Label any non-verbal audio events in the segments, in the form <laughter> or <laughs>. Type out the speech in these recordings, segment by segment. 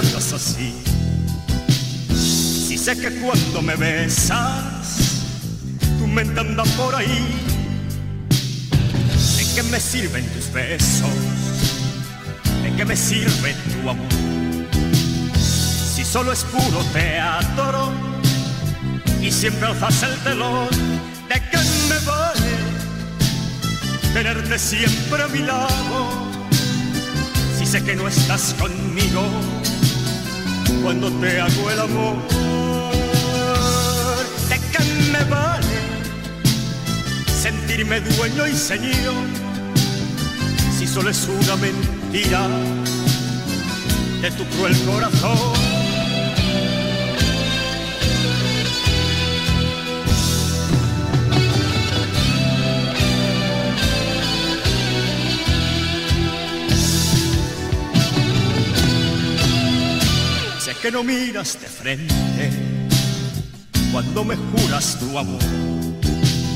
tratas así? Si sé que cuando me besas, tu mente anda por ahí. ¿De qué me sirven tus besos? ¿De qué me sirve tu amor? Si solo es puro teatro y siempre alzas el telón, ¿de qué me vale tenerte siempre a mi lado? Si sé que no estás conmigo cuando te hago el amor, ¿de qué me vale sentirme dueño y señor si solo es una mentira de tu cruel corazón? Que no miras de frente cuando me juras tu amor.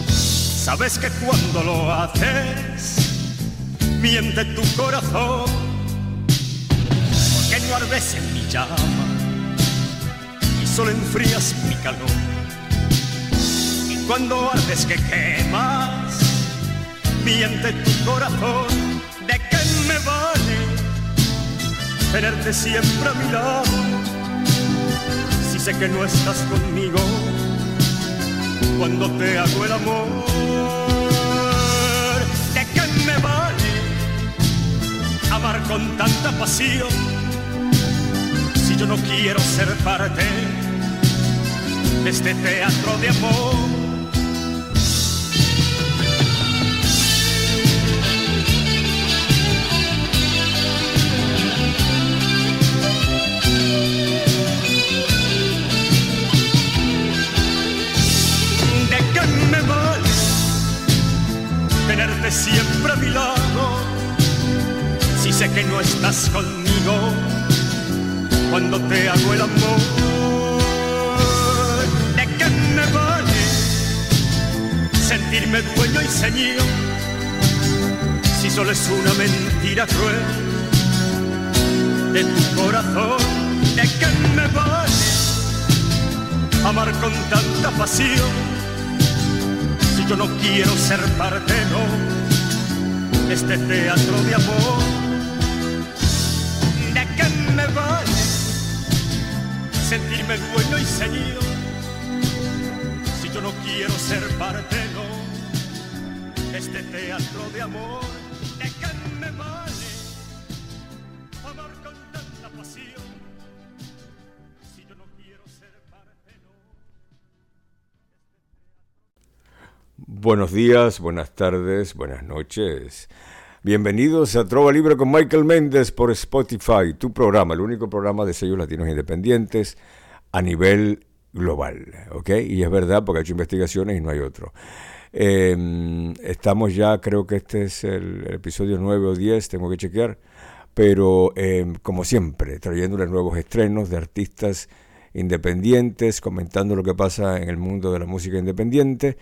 Sabes que cuando lo haces, miente tu corazón. Porque no ardes en mi llama y solo enfrías mi calor. Y cuando ardes que quemas, miente tu corazón. ¿De qué me vale tenerte siempre a mi lado? Sé que no estás conmigo cuando te hago el amor. ¿De qué me vale amar con tanta pasión si yo no quiero ser parte de este teatro de amor? Siempre a mi lado. Si sé que no estás conmigo cuando te hago el amor, ¿de qué me vale sentirme dueño y señor? Si solo es una mentira cruel de tu corazón, ¿de qué me vale amar con tanta pasión? Yo no quiero ser parte, no, este teatro de amor. ¿De qué me vale sentirme dueño y señor si yo no quiero ser parte, no, este teatro de amor? Buenos días, buenas tardes, buenas noches. Bienvenidos a Trova Libre con Michael Méndez por Spotify, tu programa, el único programa de sellos latinos independientes a nivel global. ¿ok? Y es verdad porque he hecho investigaciones y no hay otro. Em, estamos ya, creo que este es el, episodio 9 o 10, tengo que chequear, pero em, como siempre, trayéndoles nuevos estrenos de artistas independientes, comentando lo que pasa en el mundo de la música independiente.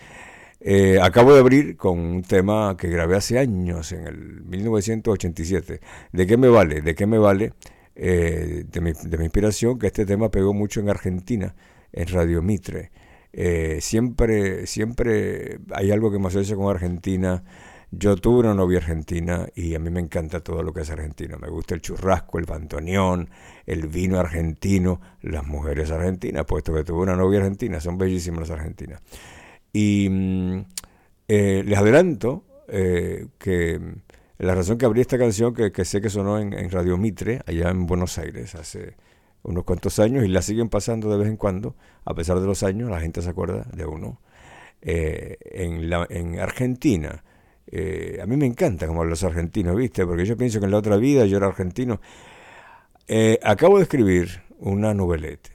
Eh, acabo de abrir con un tema que grabé hace años, en el 1987. ¿De qué me vale? ¿De qué me vale? Eh, de, mi, inspiración, que este tema pegó mucho en Argentina, en Radio Mitre. Eh, siempre, siempre hay algo que me asocia con Argentina. Yo tuve una novia argentina y a mí me encanta todo lo que es argentino. Me gusta el churrasco, el bantoneón, el vino argentino, las mujeres argentinas, puesto que tuve una novia argentina, son bellísimas las argentinas. Y mm, eh, les adelanto eh, que la razón que abrí esta canción, que, sé que sonó en, Radio Mitre, allá en Buenos Aires, hace unos cuantos años, y la siguen pasando de vez en cuando, a pesar de los años, la gente se acuerda de uno. Eh, en, la, en Argentina, a mí me encanta como los argentinos, ¿viste? Porque yo pienso que en la otra vida yo era argentino. acabo de escribir una novelette,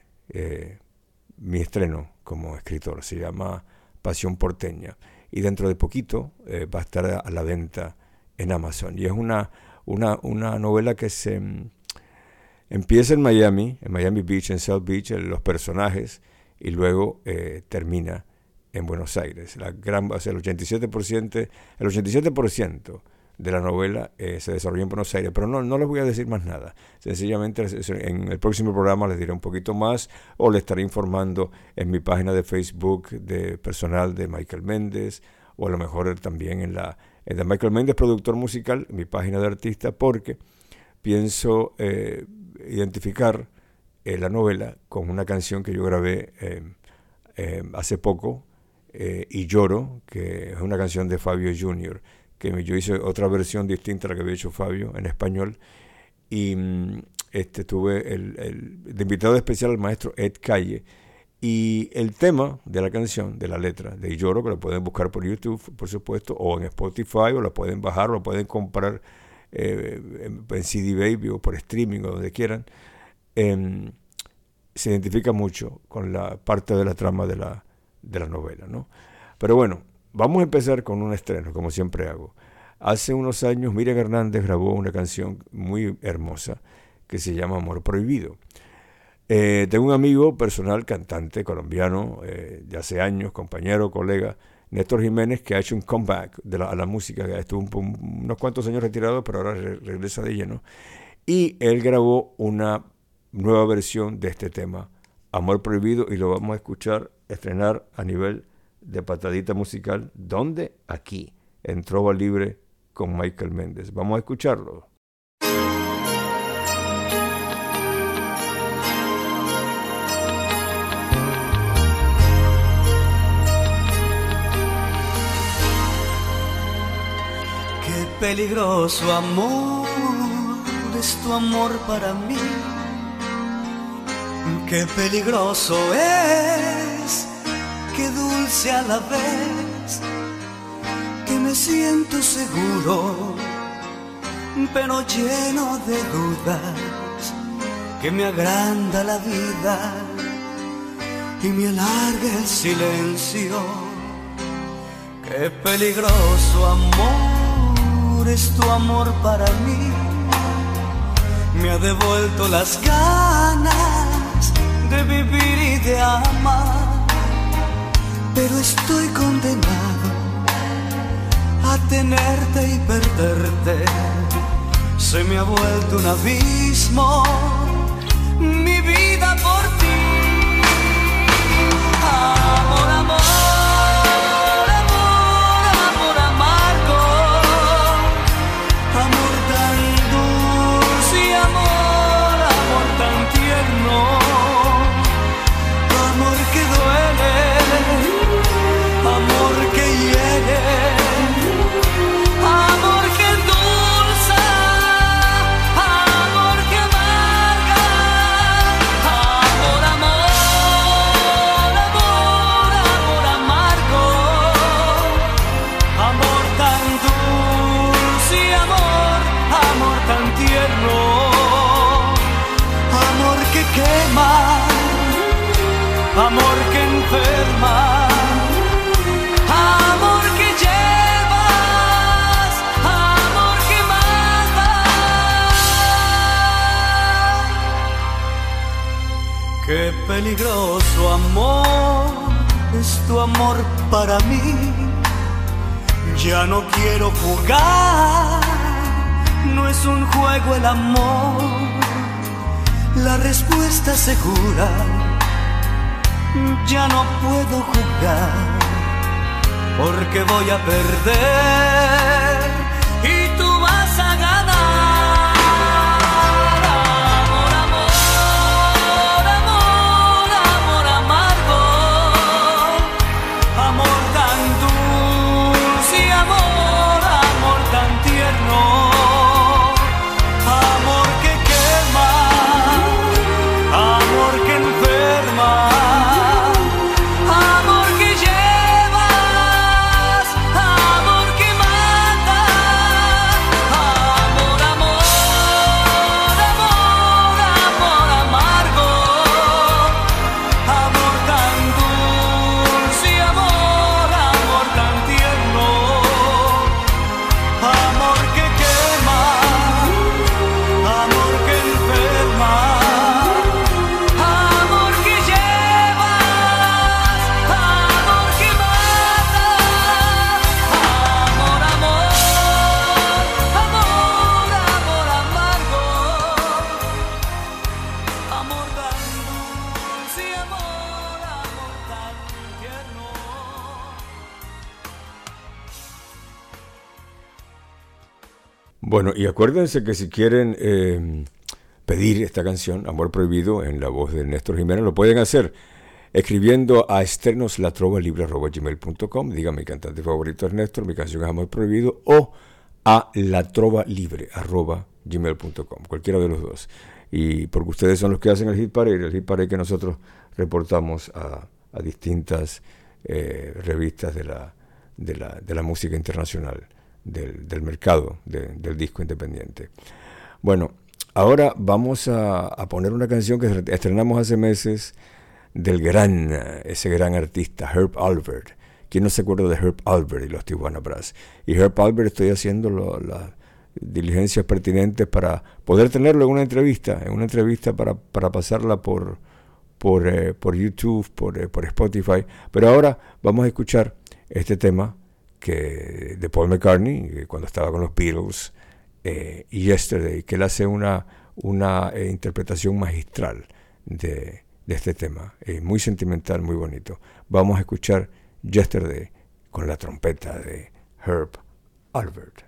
mi estreno como escritor, se llama Pasión Porteña. Y dentro de poquito eh, va a estar a la venta en Amazon. Y es una, una, una novela que se mm, empieza en Miami, en Miami Beach, en South Beach, en los personajes, y luego eh, termina en Buenos Aires. La gran, el 87%, el 87% de la novela eh, se desarrolló en Buenos Aires, pero no, no les voy a decir más nada. Sencillamente en el próximo programa les diré un poquito más o les estaré informando en mi página de Facebook de personal de Michael Méndez o a lo mejor también en la de Michael Méndez, productor musical, mi página de artista, porque pienso eh, identificar eh, la novela con una canción que yo grabé hace poco, y lloro, que es una canción de Fabio Junior que yo hice otra versión distinta a la que había hecho Fabio en español. Y mm, este, tuve el, de invitado especial al maestro Ed Calle. Y el tema de la canción, de la letra de Lloro, que lo pueden buscar por YouTube, por supuesto, o en Spotify, o lo pueden bajar, o lo pueden comprar eh, en, CD Baby o por streaming o donde quieran, em, se identifica mucho con la parte de la trama de la, de la novela. ¿no? Pero bueno, Vamos a empezar con un estreno, como siempre hago. Hace unos años Miriam Hernández grabó una canción muy hermosa que se llama Amor Prohibido. Eh, tengo un amigo personal, cantante colombiano, eh, de hace años, compañero, colega, Néstor Jiménez, que ha hecho un comeback de la, a la música, estuvo unos cuantos años retirado, pero ahora regresa de lleno. Y él grabó una nueva versión de este tema, Amor Prohibido, y lo vamos a escuchar, estrenar a nivel de patadita musical. ¿Dónde? Aquí, en Trova Libre con Michael Méndez. Vamos a escucharlo. Qué peligroso amor es tu amor para mí. Qué peligroso es qué dulce a la vez, que me siento seguro, pero lleno de dudas, que me agranda la vida y me alarga el silencio. Qué peligroso amor es tu amor para mí, me ha devuelto las ganas de vivir y de amar pero estoy condenado a tenerte y perderte. Se me ha vuelto un abismo peligroso amor es tu amor para mí. Ya no quiero jugar, no es un juego el amor. La respuesta segura, ya no puedo jugar porque voy a perder y acuérdense que si quieren eh, pedir esta canción, Amor Prohibido, en la voz de Néstor Jiménez, lo pueden hacer escribiendo a gmail.com diga mi cantante favorito es Néstor, mi canción es Amor Prohibido, o a gmail.com cualquiera de los dos. Y porque ustedes son los que hacen el hit parade, el hit parade que nosotros reportamos a, distintas eh, revistas de la, de, la, de la música internacional del, mercado del disco independiente. Bueno, ahora vamos a, poner una canción que estrenamos hace meses del gran, ese gran artista, Herb Albert. ¿Quién no se acuerda de Herb Albert y los Tijuana Brass? Y Herb Albert estoy haciendo las diligencias pertinentes para poder tenerlo en una entrevista, en una entrevista para, pasarla por, por, eh, por YouTube, por, eh, por Spotify. Pero ahora vamos a escuchar este tema que de Paul McCartney, cuando estaba con los Beatles, eh, y Yesterday, que él hace una, una eh, interpretación magistral de, de este tema, eh, muy sentimental, muy bonito. Vamos a escuchar Yesterday con la trompeta de Herb Albert.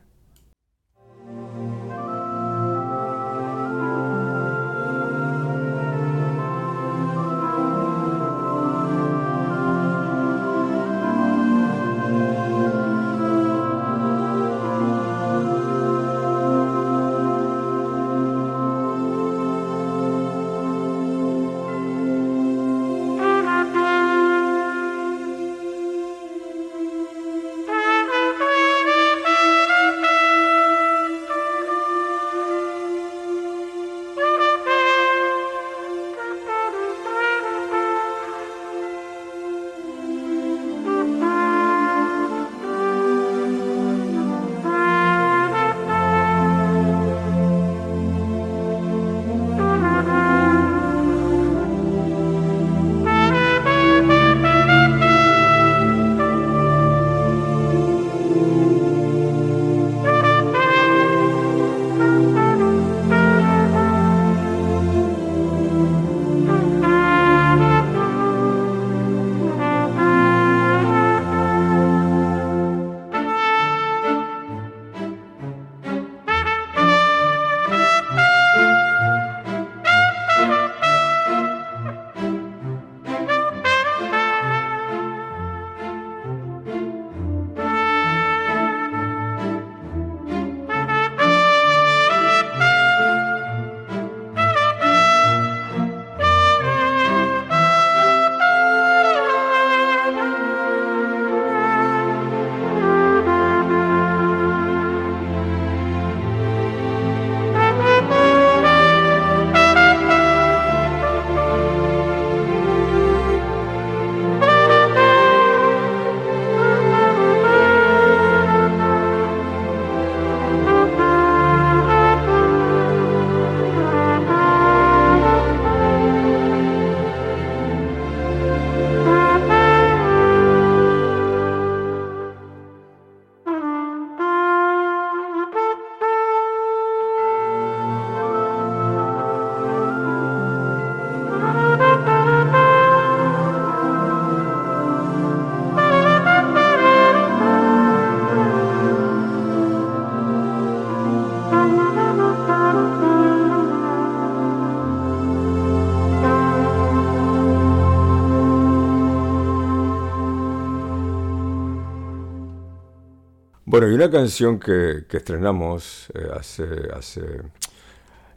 Bueno, una canción que, estrenamos eh, hace, hace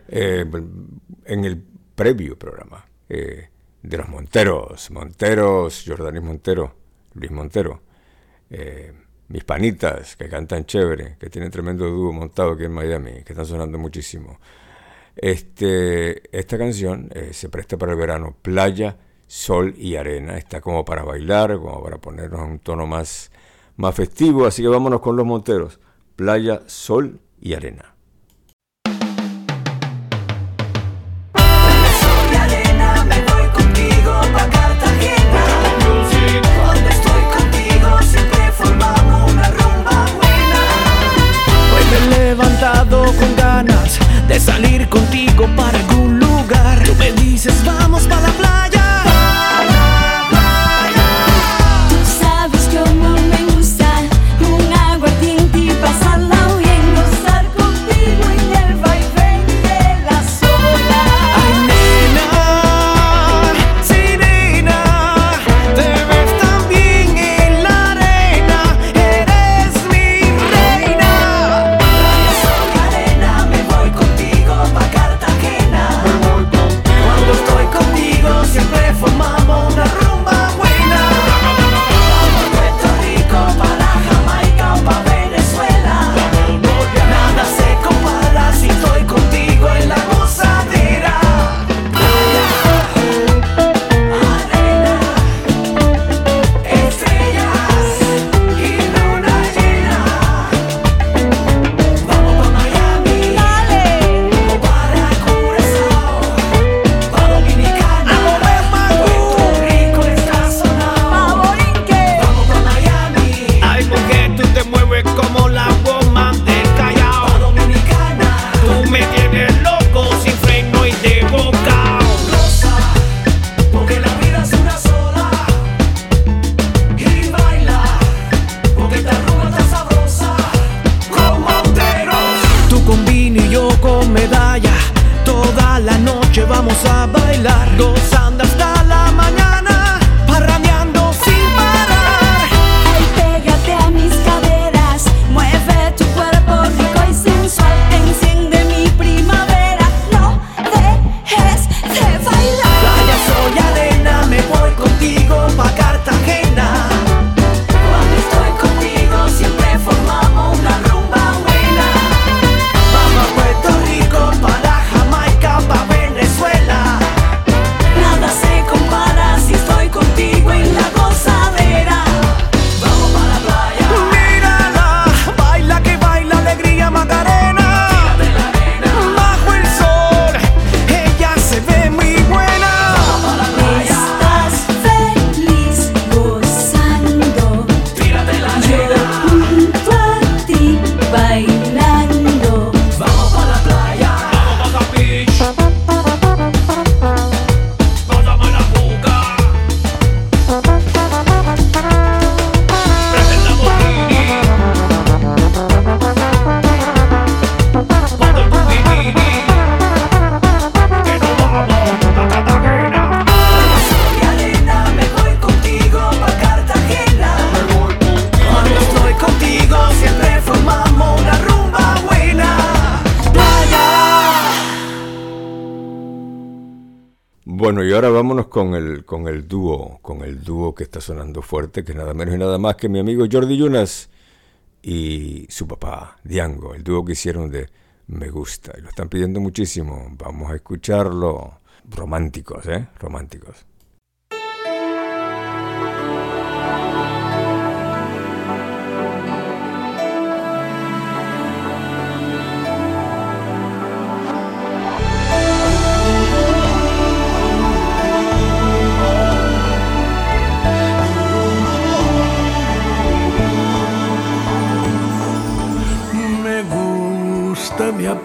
eh, en el previo programa eh, de los Monteros, Monteros, Jordanis Montero, Luis Montero, mis panitas que cantan chévere, que tienen tremendo dúo montado aquí en Miami, que están sonando muchísimo. Este, esta canción se presta para el verano, playa, sol y arena, está como para bailar, como para ponernos en un tono más más festivo, así que vámonos con los monteros. Playa, sol y arena. Con ganas de salir contigo para algún lugar. Tú me dices vamos pa' la playa. Sonando fuerte, que nada menos y nada más que mi amigo Jordi Yunas y su papá, Diango, el dúo que hicieron de Me Gusta. Y lo están pidiendo muchísimo. Vamos a escucharlo. Románticos, ¿eh? Románticos.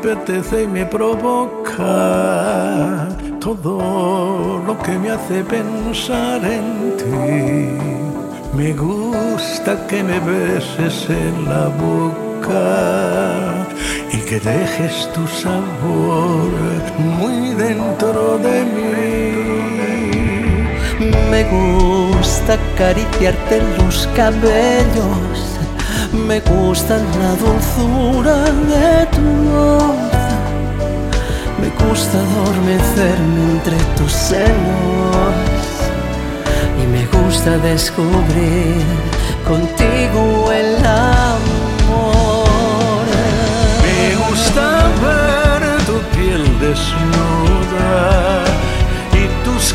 Apetece y me provoca todo lo que me hace pensar en ti. Me gusta que me beses en la boca y que dejes tu sabor muy dentro de mí. Me gusta acariciarte los cabellos me gusta la dulzura de tu voz, me gusta adormecerme entre tus senos y me gusta descubrir contigo el amor. Me gusta ver tu piel desnuda y tus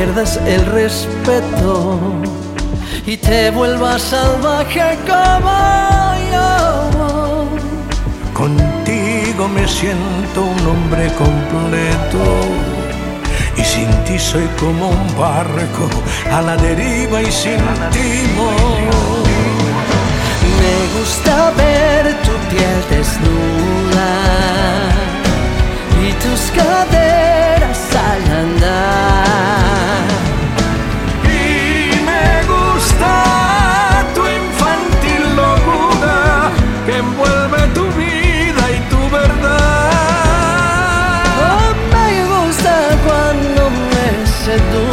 pierdas el respeto y te vuelvas salvaje como yo. Contigo me siento un hombre completo y sin ti soy como un barco a la deriva y sin timón. Me gusta ver tu piel desnuda y tus caderas al andar. se.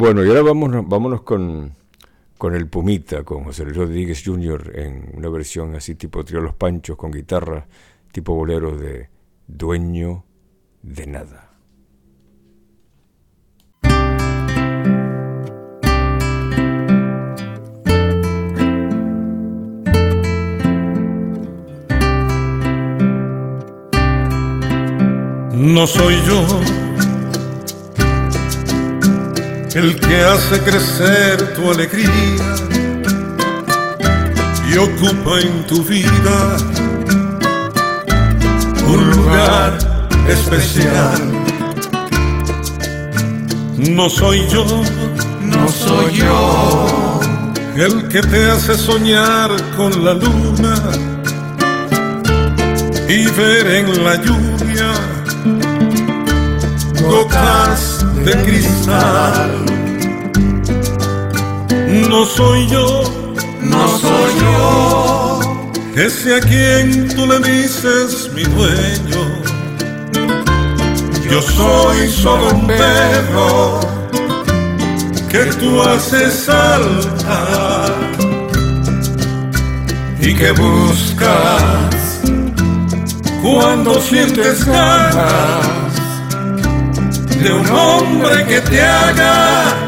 Bueno, y ahora vámonos, vámonos con, con el Pumita, con José Luis Rodríguez Jr. en una versión así tipo Trío Los Panchos, con guitarra, tipo bolero de Dueño de Nada. No soy yo el que hace crecer tu alegría y ocupa en tu vida un lugar especial. No soy yo, No soy yo el que te hace soñar con la luna y ver en la lluvia gotas de cristal. No soy yo, no soy yo ese a quien tú le dices mi dueño. Yo soy solo un perro que tú haces saltar y que buscas cuando sientes ganas de un hombre que te haga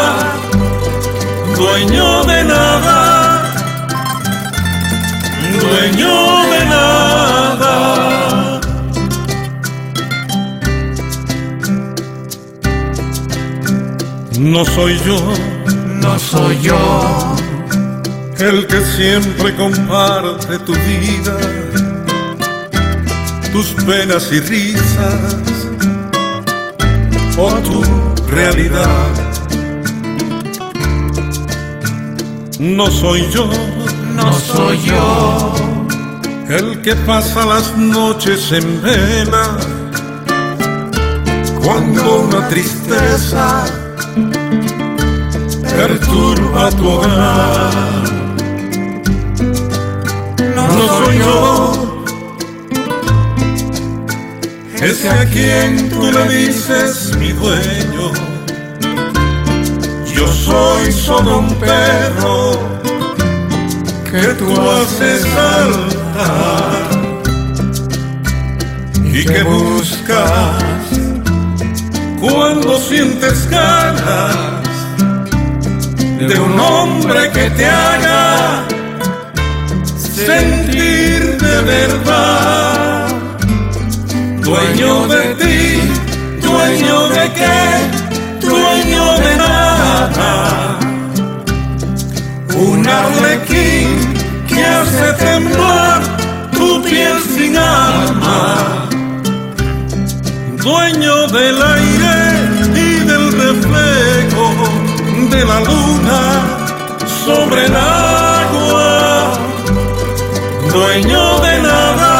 dueño de nada, dueño de nada. No soy yo, No soy yo el que siempre comparte tu vida, tus penas y risas o tu realidad. No soy yo No soy yo el que pasa las noches en vela cuando una tristeza perturba tu hogar. No soy yo ese a quien tú le dices mi dueño. Soy solo un perro que tú haces saltar y que buscas cuando sientes ganas de un hombre que te haga sentir de verdad, dueño de ti, dueño de qué, dueño de nada, un arlequín que hace temblar tu piel sin alma, dueño del aire y del reflejo de la luna sobre el agua. Dueño de nada,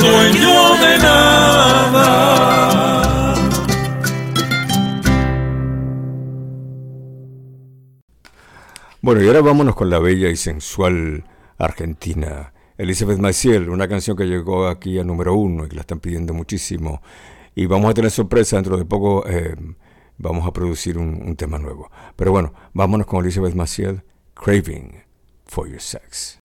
dueño de nada. Bueno, y ahora vámonos con la bella y sensual argentina Elizabeth Maciel, una canción que llegó aquí a número uno y que la están pidiendo muchísimo. Y vamos a tener sorpresa dentro de poco. eh, vamos a producir un, un tema nuevo. Pero bueno, vámonos con Elizabeth Maciel, Craving for Your Sex.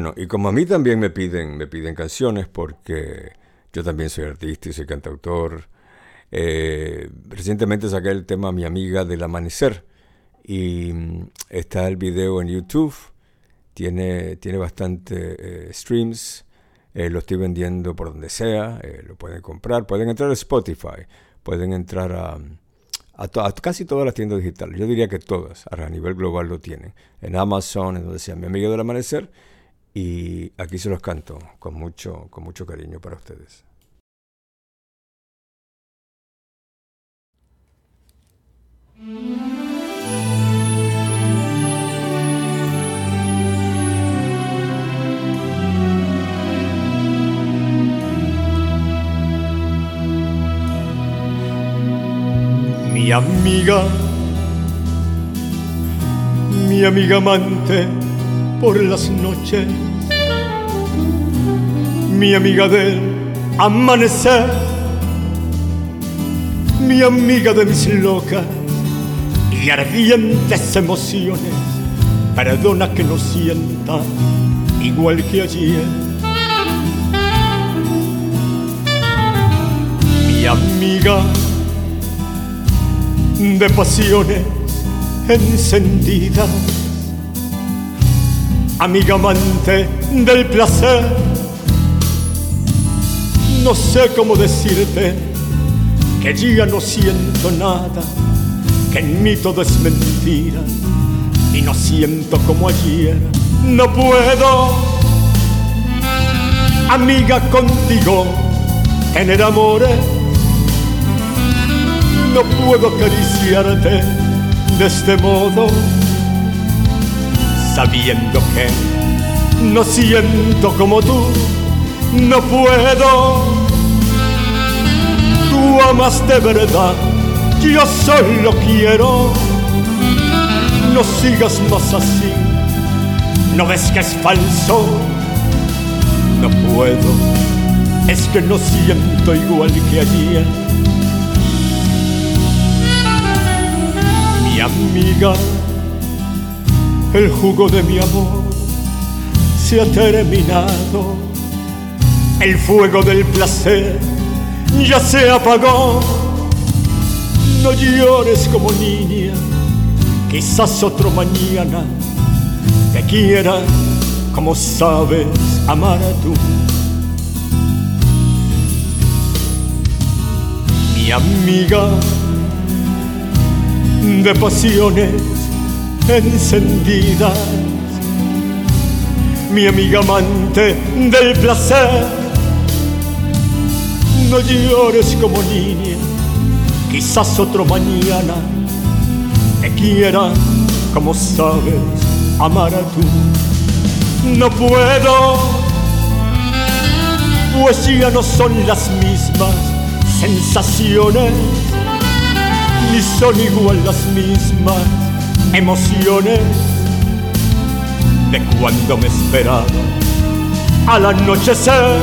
Bueno, y como a mí también me piden, me piden canciones, porque yo también soy artista y soy cantautor. eh, recientemente saqué el tema Mi amiga del amanecer y mm, está el video en YouTube. Tiene, tiene bastante eh, streams. eh, lo estoy vendiendo por donde sea. lo pueden comprar. Pueden entrar a Spotify. Pueden entrar a, a casi todas las tiendas digitales. Yo diría que todas, a nivel global lo tienen. En Amazon, en donde sea Mi amiga del amanecer. Y aquí se los canto con mucho, con mucho cariño para ustedes. Mi amiga, mi amiga amante por las noches, mi amiga del amanecer, mi amiga de mis locas y ardientes emociones, perdona que no sienta igual que ayer. Mi amiga de pasiones encendidas, amiga amante del placer. No sé cómo decirte que ya no siento nada, que en mí todo es mentira y no siento como ayer. No puedo, amiga, contigo tener amores no puedo acariciarte de este modo, sabiendo que no siento como tú, no puedo. Tú amas de verdad, yo solo quiero. No sigas más así, no ves que es falso, no puedo, es que no siento igual que ayer. mi amiga, el jugo de mi amor se ha terminado, el fuego del placer ya se apagó. No llores como niña, quizás otro mañana te quiera como sabes amar tú. Mi amiga, de pasiones encendidas. Mi amiga amante del placer, no llores como niña, quizás otro mañana te quiera como sabes amar a tú. No puedo, pues ya no son las mismas sensaciones ni son igual las mismas emociones de cuando me esperaba al anochecer.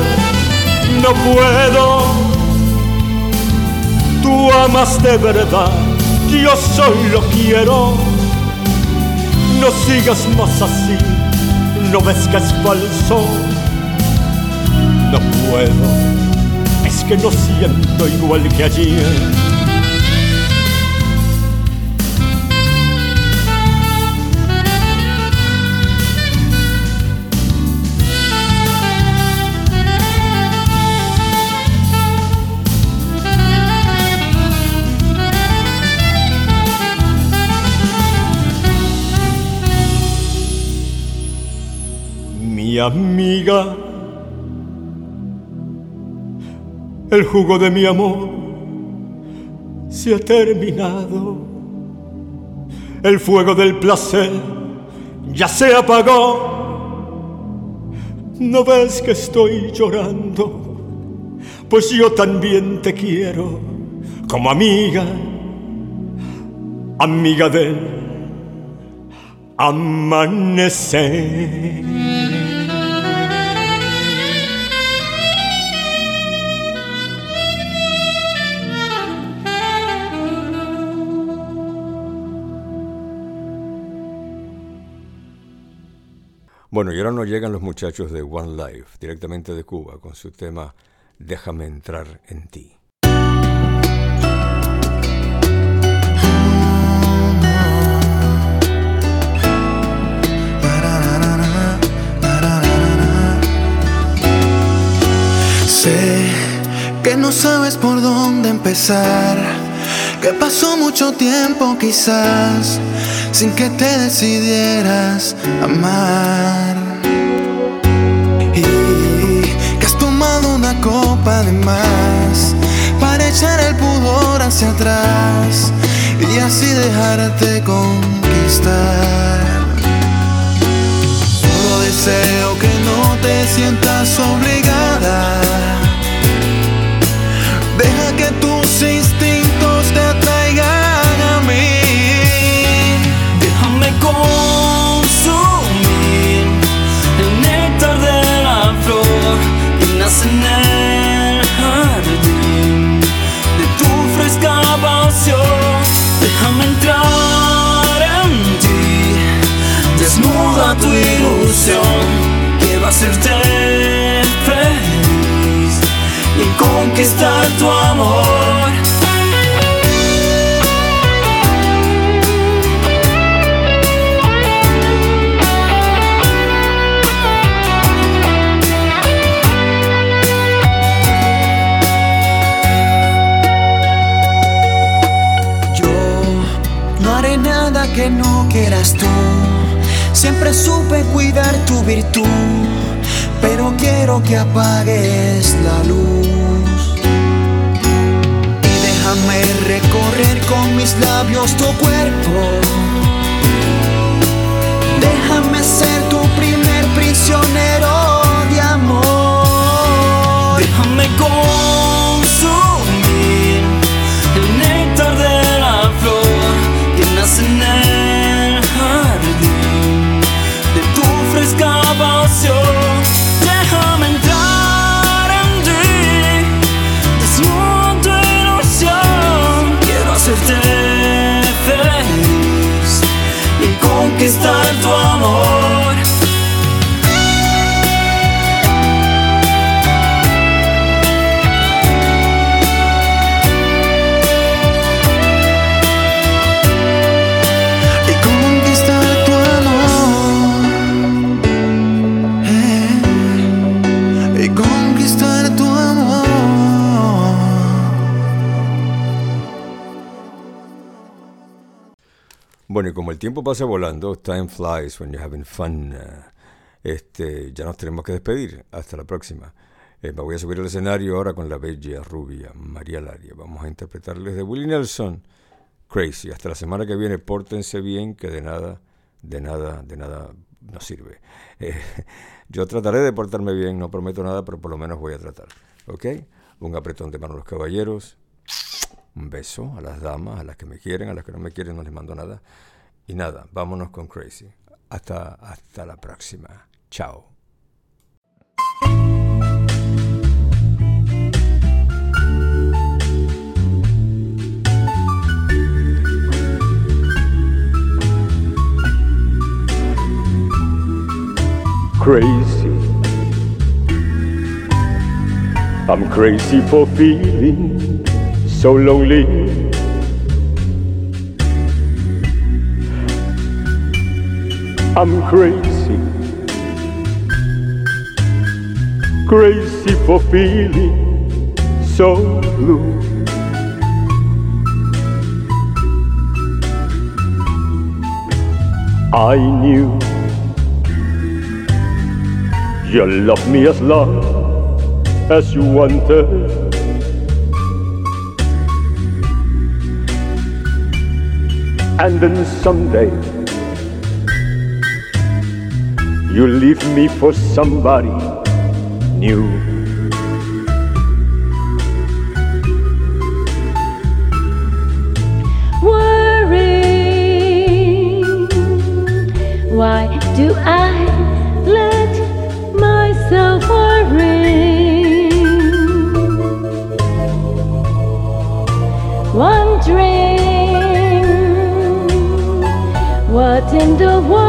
No puedo, tú amas de verdad, yo solo quiero. No sigas más así, no ves que es falso. No puedo, es que no siento igual que ayer. Mi amiga, el jugo de mi amor se ha terminado, el fuego del placer ya se apagó. ¿No ves que estoy llorando? Pues yo también te quiero como amiga, amiga del amanecer. Bueno, y ahora nos llegan los muchachos de One Life, directamente de Cuba, con su tema Déjame entrar en ti. Sé que no sabes por dónde empezar, que pasó mucho tiempo quizás sin que te decidieras amar. Y que has tomado una copa de más para echar el pudor hacia atrás y así dejarte conquistar. Solo deseo que no te sientas obligada. Deja que tus Bueno, y como el tiempo pasa volando, time flies when you're having fun. eh, Este, ya nos tenemos que despedir. Hasta la próxima. Eh, me voy a subir al escenario ahora con la bella rubia María Laria. Vamos a interpretarles de Willie Nelson, Crazy. Hasta la semana que viene, pórtense bien, que de nada, de nada, de nada no sirve. Eh, <laughs> yo trataré de portarme bien, no prometo nada, pero por lo menos voy a tratar. ¿Ok? Un apretón de mano a los caballeros. Un beso a las damas, a las que me quieren, a las que no me quieren, no les mando nada. Y nada, vámonos con Crazy. Hasta, hasta la próxima. Chao. crazy. I'm crazy for feeling so lonely. I'm crazy, crazy for feeling so blue. I knew you love me as long as you wanted. And then someday you leave me for somebody new. worry. Why do I let myself worry? Wondering what in the world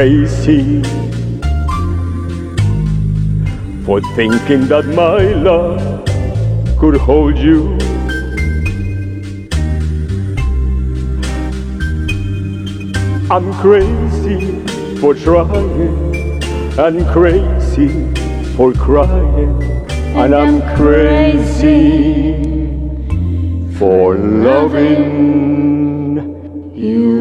Crazy for thinking that my love could hold you. I'm crazy for trying and crazy for crying, and I'm crazy for loving you.